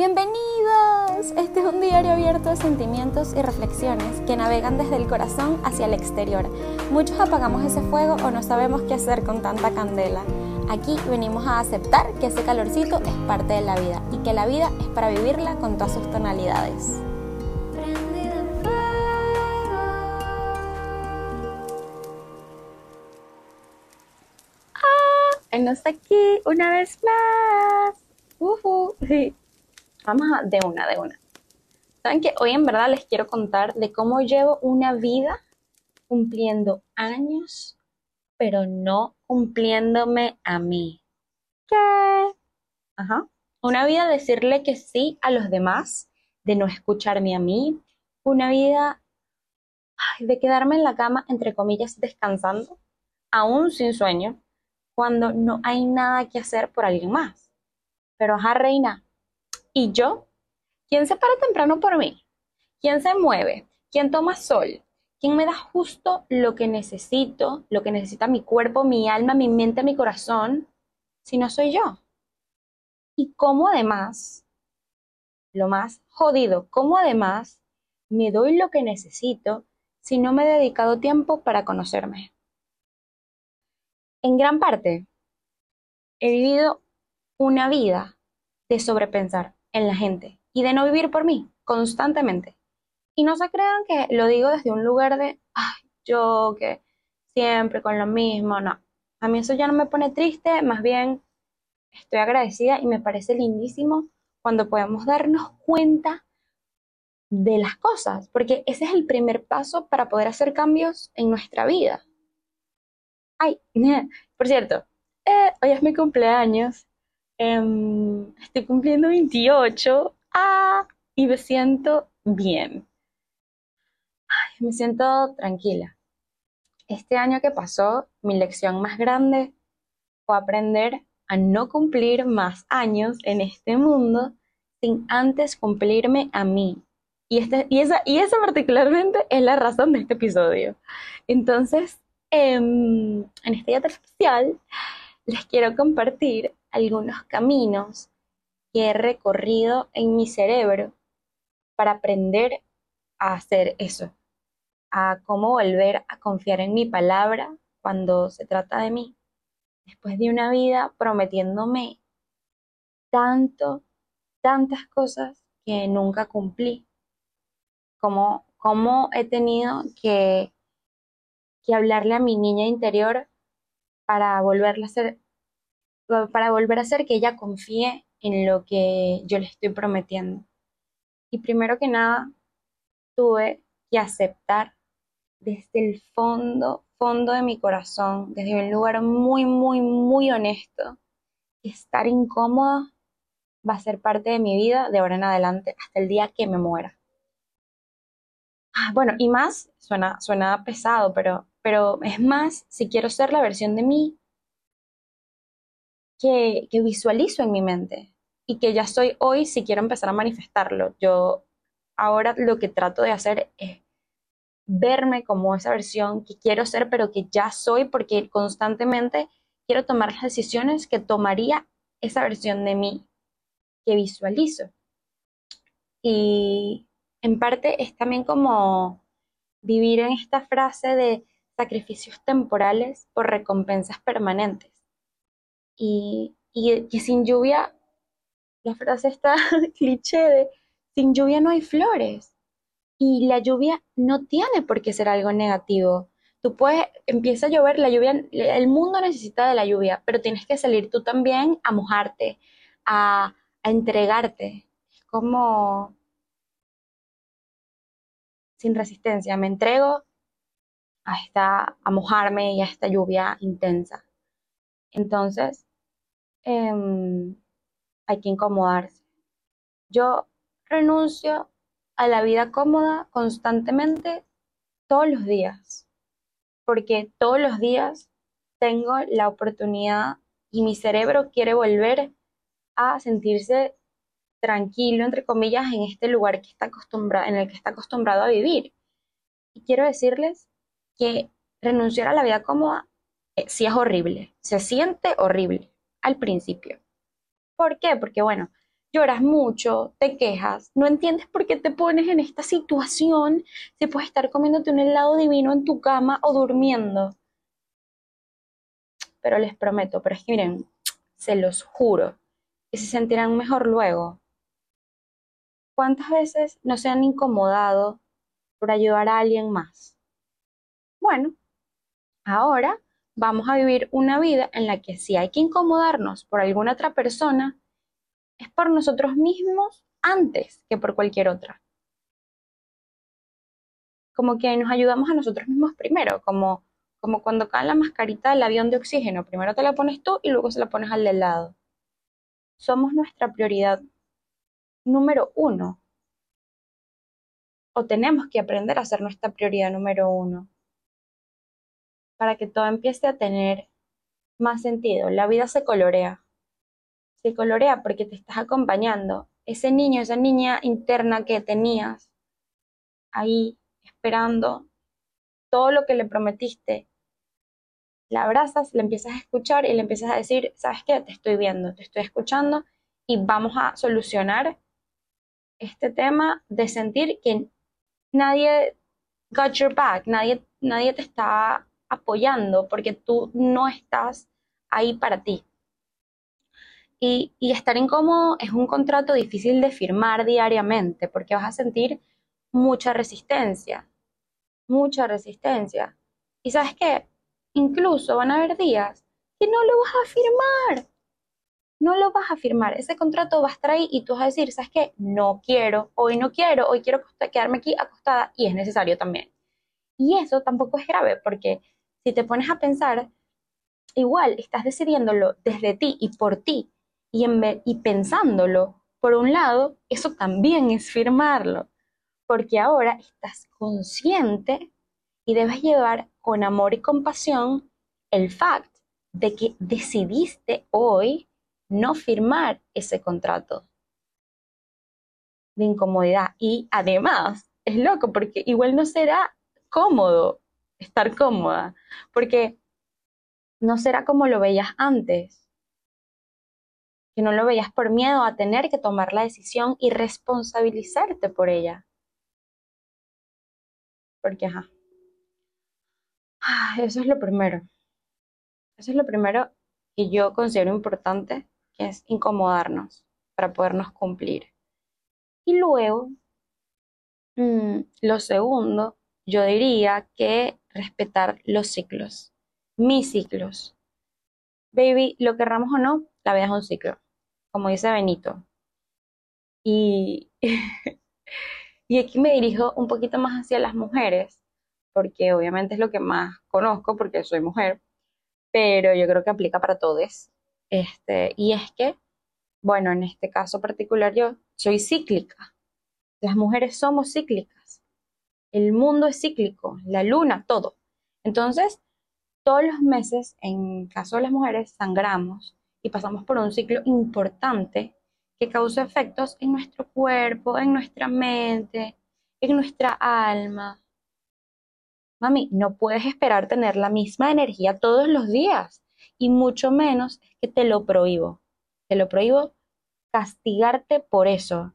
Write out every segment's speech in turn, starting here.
Bienvenidos. Este es un diario abierto de sentimientos y reflexiones que navegan desde el corazón hacia el exterior. Muchos apagamos ese fuego o no sabemos qué hacer con tanta candela. Aquí venimos a aceptar que ese calorcito es parte de la vida y que la vida es para vivirla con todas sus tonalidades. Él no está aquí una vez más. Uh sí. Vamos a de una, de una. Saben que hoy en verdad les quiero contar de cómo llevo una vida cumpliendo años, pero no cumpliéndome a mí. ¿Qué? Ajá. Una vida decirle que sí a los demás, de no escucharme a mí. Una vida de quedarme en la cama, entre comillas, descansando, aún sin sueño, cuando no hay nada que hacer por alguien más. Pero ajá, reina, ¿y yo? ¿Quién se para temprano por mí? ¿Quién se mueve? ¿Quién toma sol? ¿Quién me da justo lo que necesito, lo que necesita mi cuerpo, mi alma, mi mente, mi corazón, si no soy yo? Y cómo además, lo más jodido, cómo además me doy lo que necesito si no me he dedicado tiempo para conocerme. En gran parte, he vivido una vida de sobrepensar en la gente y de no vivir por mí constantemente. Y no se crean que lo digo desde un lugar de, ay, yo que siempre con lo mismo, no. A mí eso ya no me pone triste, más bien estoy agradecida y me parece lindísimo cuando podemos darnos cuenta de las cosas, porque ese es el primer paso para poder hacer cambios en nuestra vida. Ay, por cierto, eh, hoy es mi cumpleaños. Em, estoy cumpliendo 28. Ah, y me siento bien. me siento tranquila. Este año que pasó, mi lección más grande fue aprender a no cumplir más años en este mundo sin antes cumplirme a mí. Y, este, y, esa, y esa particularmente es la razón de este episodio. Entonces, Em, en este día especial les quiero compartir algunos caminos que he recorrido en mi cerebro para aprender a hacer eso, a cómo volver a confiar en mi palabra cuando se trata de mí. Después de una vida prometiéndome tanto, tantas cosas que nunca cumplí, como, como he tenido que que hablarle a mi niña interior para volverla a hacer, para volver a hacer que ella confíe en lo que yo le estoy prometiendo. Y primero que nada, tuve que aceptar desde el fondo, fondo de mi corazón, desde un lugar muy, muy, muy honesto, que estar incómoda va a ser parte de mi vida de ahora en adelante hasta el día que me muera. Ah, bueno, y más, suena, suena pesado, pero pero es más si quiero ser la versión de mí que, visualizo en mi mente y que ya soy hoy si quiero empezar a manifestarlo. Yo ahora lo que trato de hacer es verme como esa versión que quiero ser, pero que ya soy porque constantemente quiero tomar las decisiones que tomaría esa versión de mí que visualizo. Y en parte es también como vivir en esta frase de sacrificios temporales por recompensas permanentes. Y, y, sin lluvia, la frase está cliché de, sin lluvia no hay flores. Y la lluvia no tiene por qué ser algo negativo. Tú puedes, empieza a llover, la lluvia, el mundo necesita de la lluvia, pero tienes que salir tú también a mojarte, a, a entregarte. Como sin resistencia, me entrego a, esta, a mojarme y a esta lluvia intensa. Entonces, em, hay que incomodarse. Yo renuncio a la vida cómoda constantemente todos los días, porque todos los días tengo la oportunidad y mi cerebro quiere volver a sentirse tranquilo, entre comillas, en este lugar que está acostumbrado, en el que está acostumbrado a vivir. Y quiero decirles que renunciar a la vida cómoda eh, sí es horrible, se siente horrible al principio. ¿Por qué? Porque bueno, lloras mucho, te quejas, no entiendes por qué te pones en esta situación si puedes estar comiéndote un helado divino en tu cama o durmiendo. Pero les prometo, pero es que miren, se los juro, que se sentirán mejor luego. ¿Cuántas veces no se han incomodado por ayudar a alguien más? Bueno, ahora vamos a vivir una vida en la que si hay que incomodarnos por alguna otra persona, es por nosotros mismos antes que por cualquier otra. Como que nos ayudamos a nosotros mismos primero, como, cuando cae la mascarita del avión de oxígeno. Primero te la pones tú y luego se la pones al de lado. Somos nuestra prioridad número uno. O tenemos que aprender a ser nuestra prioridad número uno. Para que todo empiece a tener más sentido. La vida se colorea se colorea porque te estás acompañando. Ese niño, esa niña interna que tenías ahí esperando todo lo que le prometiste, la abrazas, le empiezas a escuchar y le empiezas a decir, ¿sabes qué? Te estoy viendo, te estoy escuchando y vamos a solucionar este tema de sentir que nadie got your back, nadie, nadie te está apoyando porque tú no estás ahí para ti. Y, estar incómodo es un contrato difícil de firmar diariamente porque vas a sentir mucha resistencia, mucha resistencia. Y sabes qué, incluso van a haber días que no lo vas a firmar, no lo vas a firmar. Ese contrato va a estar ahí y tú vas a decir, ¿sabes qué? No quiero, hoy no quiero, hoy quiero quedarme aquí acostada y es necesario también. Y eso tampoco es grave porque si te pones a pensar, igual estás decidiéndolo desde ti y por ti y, y pensándolo, por un lado, eso también es firmarlo, porque ahora estás consciente y debes llevar con amor y compasión el fact de que decidiste hoy no firmar ese contrato de incomodidad. Y además, es loco porque igual no será cómodo estar cómoda, porque no será como lo veías antes que no lo veías por miedo a tener que tomar la decisión y responsabilizarte por ella. Porque, ajá. Ah, eso es lo primero. Eso es lo primero que yo considero importante, que es incomodarnos para podernos cumplir. Y luego, mm, lo segundo, yo diría que respetar los ciclos, mis ciclos. Baby, lo querramos o no, la vida es un ciclo, como dice Benito. Y, y aquí me dirijo un poquito más hacia las mujeres, porque obviamente es lo que más conozco, porque soy mujer, pero yo creo que aplica para todos. Este, y es que, bueno, en este caso particular yo soy cíclica. Las mujeres somos cíclicas. El mundo es cíclico, la luna, todo. Entonces, todos los meses, en caso de las mujeres, sangramos y pasamos por un ciclo importante que causa efectos en nuestro cuerpo, en nuestra mente, en nuestra alma. Mami, no puedes esperar tener la misma energía todos los días y mucho menos que te lo prohíbo. Te lo prohíbo castigarte por eso.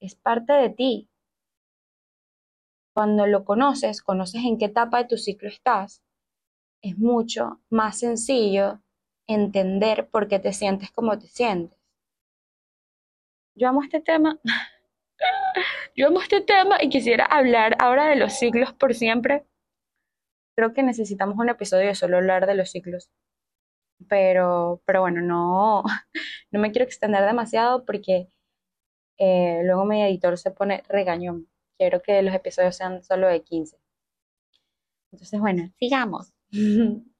Es parte de ti. Cuando lo conoces, conoces en qué etapa de tu ciclo estás, es mucho más sencillo entender por qué te sientes como te sientes. Yo amo este tema. Yo amo este tema y quisiera hablar ahora de los ciclos por siempre. Creo que necesitamos un episodio de solo hablar de los ciclos. Pero, pero bueno, no, no me quiero extender demasiado porque eh, luego mi editor se pone regañón. Quiero que los episodios sean solo de 15. Entonces, bueno, sigamos.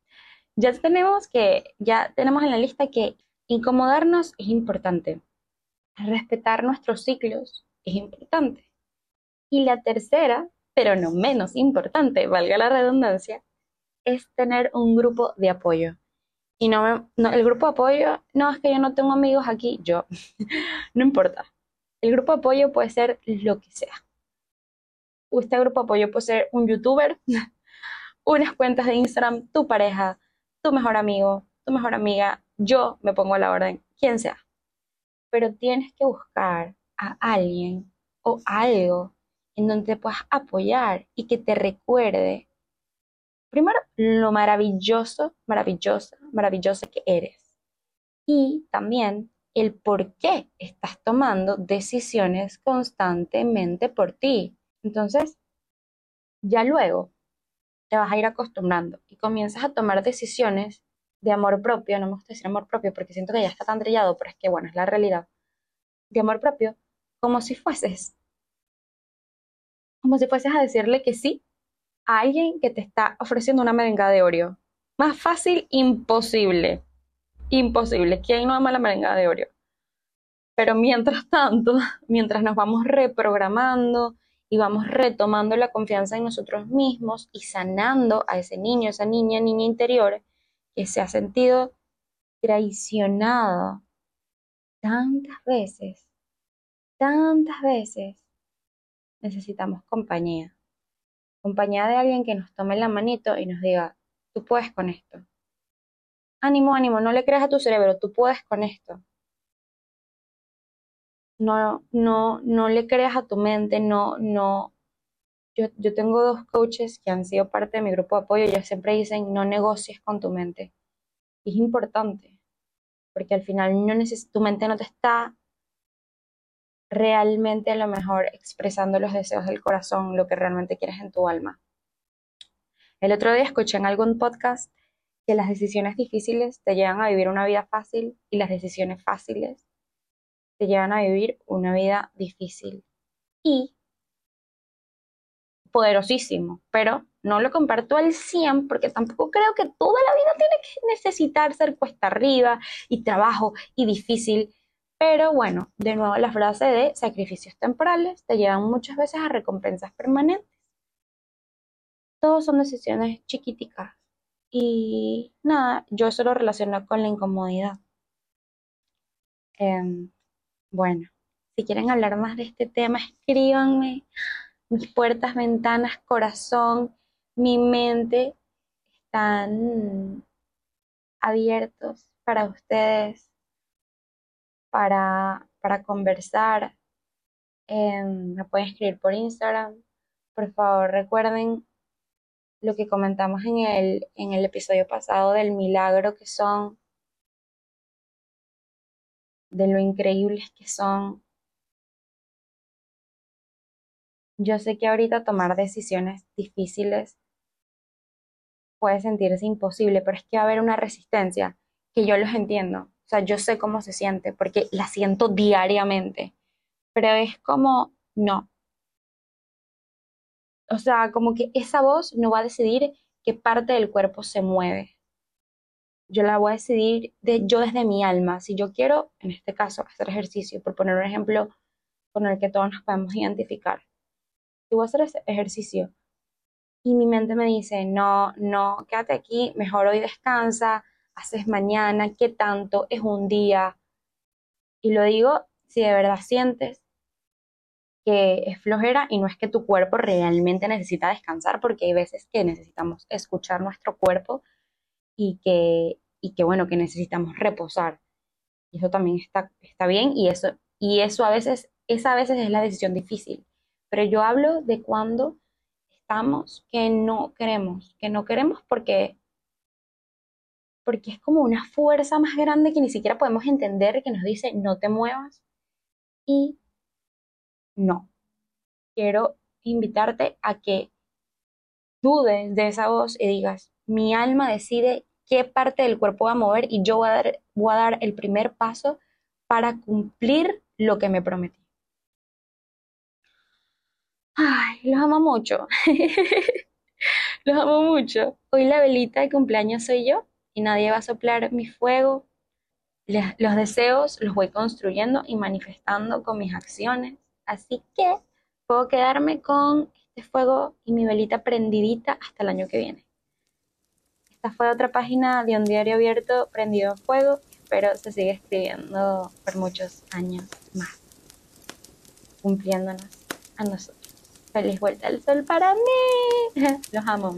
Ya tenemos que, ya tenemos en la lista que incomodarnos es importante. Respetar nuestros ciclos es importante. Y la tercera, pero no menos importante, valga la redundancia, es tener un grupo de apoyo. Y no, no el grupo de apoyo, no es que yo no tengo amigos aquí, yo, no importa. El grupo de apoyo puede ser lo que sea. Este grupo apoyo puede ser un youtuber, unas cuentas de Instagram, tu pareja, tu mejor amigo, tu mejor amiga, yo me pongo a la orden, quien sea. pero tienes que buscar a alguien o algo en donde te puedas apoyar y que te recuerde, primero, lo maravilloso, maravillosa, maravillosa que eres. Y también el por qué estás tomando decisiones constantemente por ti. Entonces, ya luego te vas a ir acostumbrando y comienzas a tomar decisiones de amor propio, no me gusta decir amor propio porque siento que ya está tan trillado, pero es que bueno, es la realidad, de amor propio, como si fueses, como si fueses a decirle que sí a alguien que te está ofreciendo una merenga de Oreo. Más fácil, imposible. Imposible. ¿Quién no ama la merenga de Oreo? Pero mientras tanto, mientras nos vamos reprogramando y vamos retomando la confianza en nosotros mismos y sanando a ese niño, esa niña, niña interior que se ha sentido traicionado tantas veces, tantas veces, necesitamos compañía. Compañía de alguien que nos tome la manito y nos diga, tú puedes con esto. Ánimo, ánimo, no le creas a tu cerebro, tú puedes con esto. No, no, no le creas a tu mente, no, no. Yo, yo tengo dos coaches que han sido parte de mi grupo de apoyo ellos siempre dicen, no negocies con tu mente. es importante, porque al final no tu mente no te está realmente a lo mejor expresando los deseos del corazón, lo que realmente quieres en tu alma. El otro día escuché en algún podcast que las decisiones difíciles te llevan a vivir una vida fácil y las decisiones fáciles te llevan a vivir una vida difícil. Y poderosísimo, pero no lo comparto al 100 porque tampoco creo que toda la vida tiene que necesitar ser cuesta arriba y trabajo y difícil. Pero bueno, de nuevo la frase de sacrificios temporales te llevan muchas veces a recompensas permanentes. Todos son decisiones chiquiticas. Y nada, yo eso lo relaciono con la incomodidad. Em, bueno, si quieren hablar más de este tema, escríbanme. Mis puertas, ventanas, corazón, mi mente están abiertos para ustedes para, para conversar. Em, me pueden escribir por Instagram. Por favor, recuerden lo que comentamos en el, en el episodio pasado del milagro que son, de lo increíbles que son. Yo sé que ahorita tomar decisiones difíciles puede sentirse imposible, pero es que va a haber una resistencia que yo los entiendo. O sea, yo sé cómo se siente porque la siento diariamente, pero es como, no. O sea, como que esa voz no va a decidir qué parte del cuerpo se mueve. Yo la voy a decidir de, yo desde mi alma. Si yo quiero, en este caso, hacer ejercicio, por poner un ejemplo con el que todos nos podemos identificar. Si voy a hacer ese ejercicio y mi mente me dice, no, no, quédate aquí, mejor hoy descansa, haces mañana, qué tanto, es un día. Y lo digo si de verdad sientes que es flojera y no es que tu cuerpo realmente necesita descansar, porque hay veces que necesitamos escuchar nuestro cuerpo y que, y que bueno, que necesitamos reposar. Y eso también está, está bien y eso, y eso a veces, esa a veces es la decisión difícil. Pero yo hablo de cuando estamos que no queremos, que no queremos porque porque es como una fuerza más grande que ni siquiera podemos entender que nos dice no te muevas y no. Quiero invitarte a que dudes de esa voz y digas, mi alma decide qué parte del cuerpo va a mover y yo voy a dar, el primer paso para cumplir lo que me prometí. Ay, los amo mucho. los amo mucho. Hoy la velita de cumpleaños soy yo y nadie va a soplar mi fuego. Los deseos los voy construyendo y manifestando con mis acciones. Así que puedo quedarme con este fuego y mi velita prendidita hasta el año que viene. Esta fue otra página de un diario abierto prendido en fuego. Espero se siga escribiendo por muchos años más, cumpliéndonos a nosotros. Feliz vuelta al sol para mí. Los amo.